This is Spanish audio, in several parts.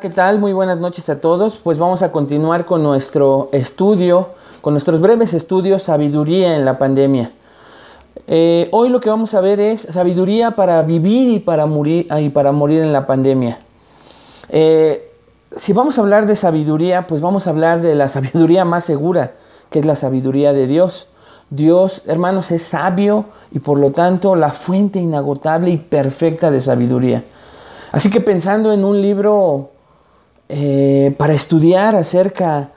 ¿Qué tal? Muy buenas noches a todos. Pues vamos a continuar con nuestro estudio, con nuestros breves estudios, sabiduría en la pandemia. Eh, hoy lo que vamos a ver es sabiduría para vivir y para morir, y para morir en la pandemia. Eh, si vamos a hablar de sabiduría, pues vamos a hablar de la sabiduría más segura, que es la sabiduría de Dios. Dios, hermanos, es sabio y por lo tanto la fuente inagotable y perfecta de sabiduría. Así que pensando en un libro eh, para estudiar acerca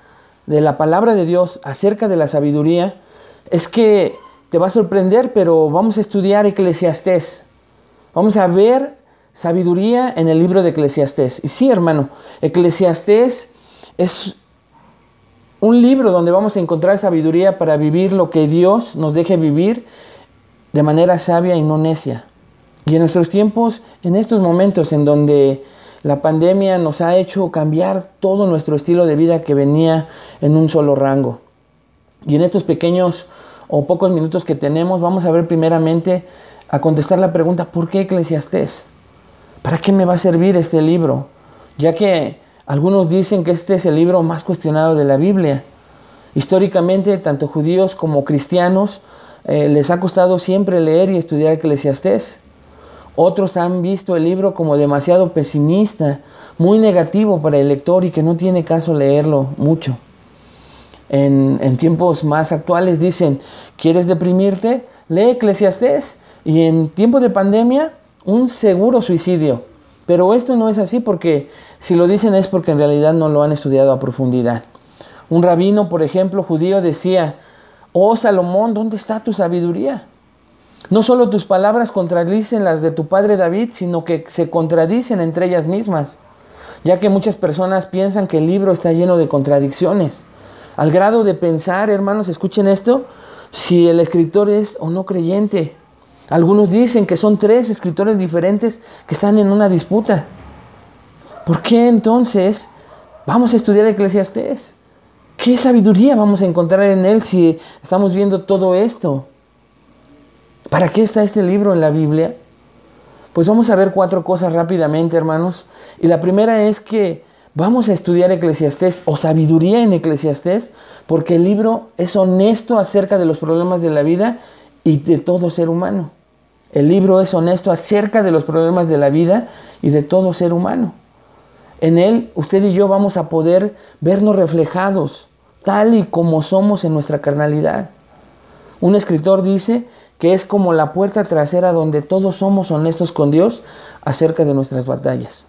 de la palabra de Dios, acerca de la sabiduría, es que te va a sorprender, pero vamos a estudiar Eclesiastés. Vamos a ver sabiduría en el libro de Eclesiastés. Y sí, hermano, Eclesiastés es un libro donde vamos a encontrar sabiduría para vivir lo que Dios nos deje vivir de manera sabia y no necia. Y en nuestros tiempos, en estos momentos en donde la pandemia nos ha hecho cambiar todo nuestro estilo de vida que venía en un solo rango. Y en estos pequeños o pocos minutos que tenemos, vamos a ver primeramente a contestar la pregunta, ¿por qué Eclesiastés? ¿Para qué me va a servir este libro? Ya que algunos dicen que este es el libro más cuestionado de la Biblia. Históricamente, tanto judíos como cristianos eh, les ha costado siempre leer y estudiar Eclesiastés. Otros han visto el libro como demasiado pesimista, muy negativo para el lector y que no tiene caso leerlo mucho. En, tiempos más actuales dicen, ¿quieres deprimirte? Lee Eclesiastés. Y en tiempo de pandemia, un seguro suicidio. Pero esto no es así porque si lo dicen es porque en realidad no lo han estudiado a profundidad. Un rabino, por ejemplo, judío decía, oh Salomón, ¿dónde está tu sabiduría? No solo tus palabras contradicen las de tu padre David, sino que se contradicen entre ellas mismas, ya que muchas personas piensan que el libro está lleno de contradicciones, al grado de pensar, hermanos, escuchen esto, si el escritor es o no creyente. Algunos dicen que son tres escritores diferentes que están en una disputa. ¿Por qué entonces vamos a estudiar Eclesiastés? ¿Qué sabiduría vamos a encontrar en él si estamos viendo todo esto? ¿Para qué está este libro en la Biblia? Pues vamos a ver cuatro cosas rápidamente, hermanos. Y la primera es que vamos a estudiar Eclesiastés o sabiduría en Eclesiastés porque el libro es honesto acerca de los problemas de la vida y de todo ser humano. El libro es honesto acerca de los problemas de la vida y de todo ser humano. En él usted y yo vamos a poder vernos reflejados tal y como somos en nuestra carnalidad. Un escritor dice que es como la puerta trasera donde todos somos honestos con Dios acerca de nuestras batallas.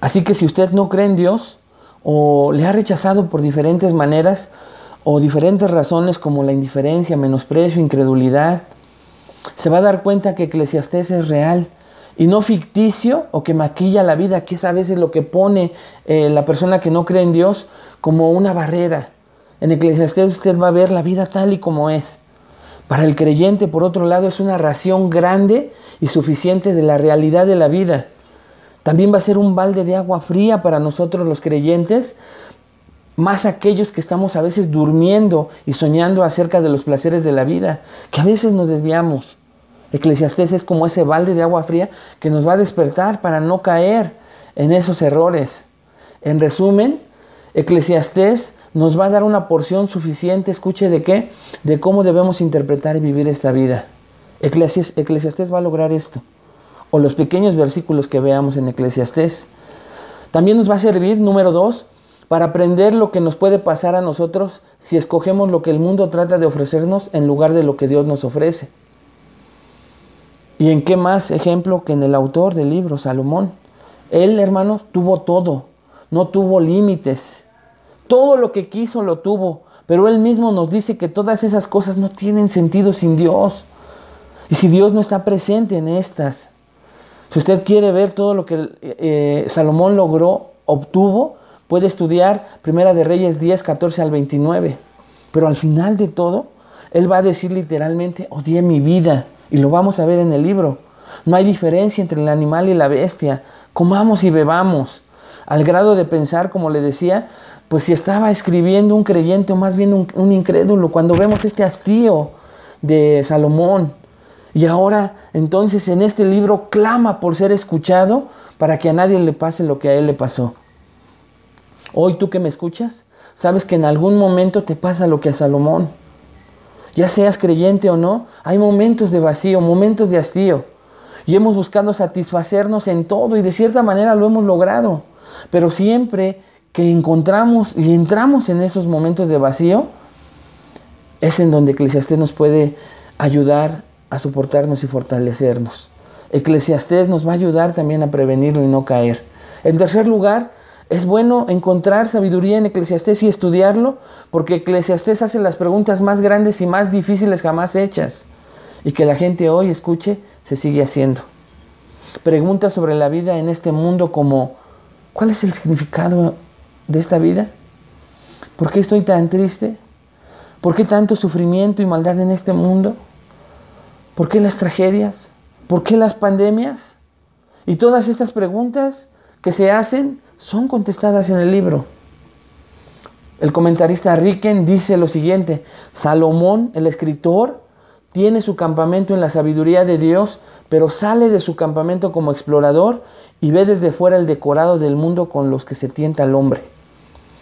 Así que si usted no cree en Dios o le ha rechazado por diferentes maneras o diferentes razones como la indiferencia, menosprecio, incredulidad, se va a dar cuenta que Eclesiastés es real y no ficticio o que maquilla la vida, que es a veces lo que pone eh, la persona que no cree en Dios como una barrera. En Eclesiastés usted va a ver la vida tal y como es. Para el creyente, por otro lado, es una ración grande y suficiente de la realidad de la vida. También va a ser un balde de agua fría para nosotros los creyentes, más aquellos que estamos a veces durmiendo y soñando acerca de los placeres de la vida, que a veces nos desviamos. Eclesiastés es como ese balde de agua fría que nos va a despertar para no caer en esos errores. En resumen, Eclesiastés nos va a dar una porción suficiente, escuche de qué, de cómo debemos interpretar y vivir esta vida. Eclesiastés va a lograr esto, o los pequeños versículos que veamos en Eclesiastés. También nos va a servir, número dos, para aprender lo que nos puede pasar a nosotros si escogemos lo que el mundo trata de ofrecernos en lugar de lo que Dios nos ofrece. ¿Y en qué más ejemplo que en el autor del libro, Salomón? Él, hermanos, tuvo todo, no tuvo límites. Todo lo que quiso lo tuvo, pero Él mismo nos dice que todas esas cosas no tienen sentido sin Dios. Y si Dios no está presente en estas, Si usted quiere ver todo lo que eh, Salomón logró, obtuvo, puede estudiar Primera de Reyes 10, 14 al 29. Pero al final de todo, él va a decir literalmente, odié mi vida. Y lo vamos a ver en el libro. No hay diferencia entre el animal y la bestia. Comamos y bebamos. Al grado de pensar, como le decía, pues si estaba escribiendo un creyente o más bien un, un incrédulo, cuando vemos este hastío de Salomón. Y ahora entonces en este libro clama por ser escuchado para que a nadie le pase lo que a él le pasó. Hoy tú que me escuchas, sabes que en algún momento te pasa lo que a Salomón. Ya seas creyente o no, hay momentos de vacío, momentos de hastío. Y hemos buscado satisfacernos en todo y de cierta manera lo hemos logrado. Pero siempre que encontramos y entramos en esos momentos de vacío, es en donde Eclesiastés nos puede ayudar a soportarnos y fortalecernos. Eclesiastés nos va a ayudar también a prevenirlo y no caer. En tercer lugar, es bueno encontrar sabiduría en Eclesiastés y estudiarlo, porque Eclesiastés hace las preguntas más grandes y más difíciles jamás hechas, y que la gente hoy escuche, se sigue haciendo. Preguntas sobre la vida en este mundo como, ¿cuál es el significado de esta vida? ¿Por qué estoy tan triste? ¿Por qué tanto sufrimiento y maldad en este mundo? ¿Por qué las tragedias? ¿Por qué las pandemias? Y todas estas preguntas que se hacen son contestadas en el libro. El comentarista Ricken dice lo siguiente, Salomón, el escritor, tiene su campamento en la sabiduría de Dios, pero sale de su campamento como explorador y ve desde fuera el decorado del mundo con los que se tienta el hombre.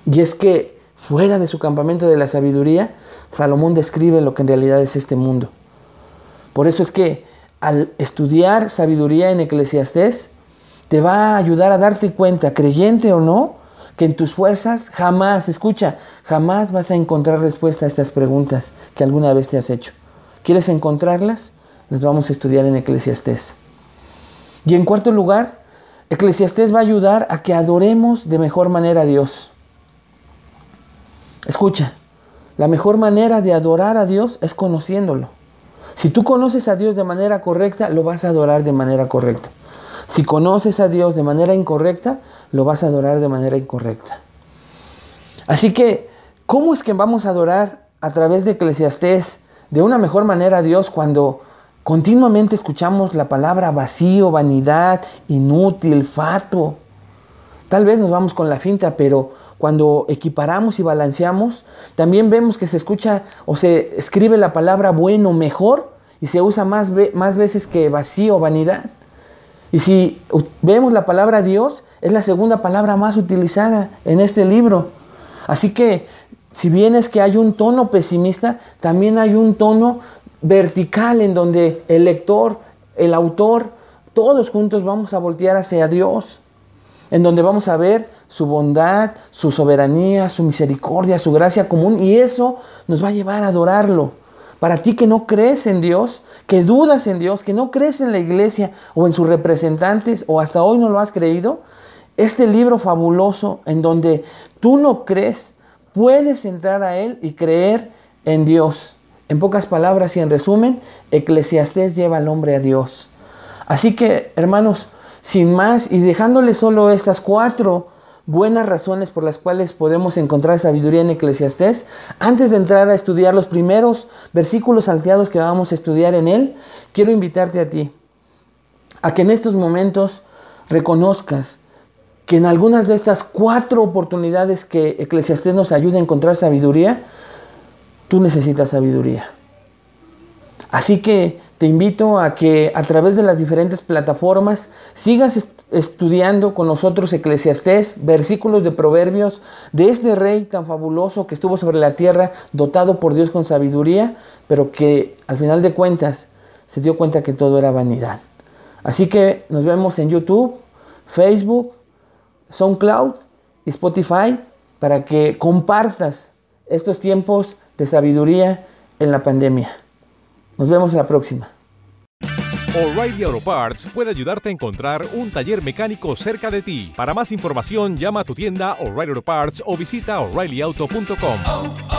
Y es que fuera de su campamento de la sabiduría, Salomón describe lo que en realidad es este mundo. Por eso es que al estudiar sabiduría en Eclesiastés, te va a ayudar a darte cuenta, creyente o no, que en tus fuerzas jamás, escucha, jamás vas a encontrar respuesta a estas preguntas que alguna vez te has hecho. ¿Quieres encontrarlas? Las vamos a estudiar en Eclesiastés. Y en cuarto lugar, Eclesiastés va a ayudar a que adoremos de mejor manera a Dios. Escucha, la mejor manera de adorar a Dios es conociéndolo. Si tú conoces a Dios de manera correcta, lo vas a adorar de manera correcta. Si conoces a Dios de manera incorrecta, lo vas a adorar de manera incorrecta. Así que, ¿cómo es que vamos a adorar a través de Eclesiastés de una mejor manera a Dios cuando continuamente escuchamos la palabra vacío, vanidad, inútil, fatuo? Tal vez nos vamos con la finta, pero cuando equiparamos y balanceamos, también vemos que se escucha o se escribe la palabra bueno, mejor, y se usa más, más veces que vacío, vanidad. Y si vemos la palabra Dios, es la segunda palabra más utilizada en este libro. Así que, si bien es que hay un tono pesimista, también hay un tono vertical en donde el lector, el autor, todos juntos vamos a voltear hacia Dios, en donde vamos a ver su bondad, su soberanía, su misericordia, su gracia común, y eso nos va a llevar a adorarlo. Para ti que no crees en Dios, que dudas en Dios, que no crees en la iglesia o en sus representantes o hasta hoy no lo has creído, este libro fabuloso en donde tú no crees, puedes entrar a él y creer en Dios. En pocas palabras y en resumen, Eclesiastés lleva al hombre a Dios. Así que, hermanos, sin más y dejándole solo estas cuatro buenas razones por las cuales podemos encontrar sabiduría en Eclesiastés, antes de entrar a estudiar los primeros versículos salteados que vamos a estudiar en él, quiero invitarte a ti a que en estos momentos reconozcas que en algunas de estas cuatro oportunidades que Eclesiastés nos ayuda a encontrar sabiduría, tú necesitas sabiduría. Así que te invito a que a través de las diferentes plataformas sigas estudiando con nosotros Eclesiastés, versículos de proverbios de este rey tan fabuloso que estuvo sobre la tierra, dotado por Dios con sabiduría, pero que al final de cuentas se dio cuenta que todo era vanidad. Así que nos vemos en YouTube, Facebook, SoundCloud y Spotify para que compartas estos tiempos de sabiduría en la pandemia. Nos vemos en la próxima. O'Reilly Auto Parts puede ayudarte a encontrar un taller mecánico cerca de ti. Para más información, llama a tu tienda O'Reilly Auto Parts o visita oreillyauto.com.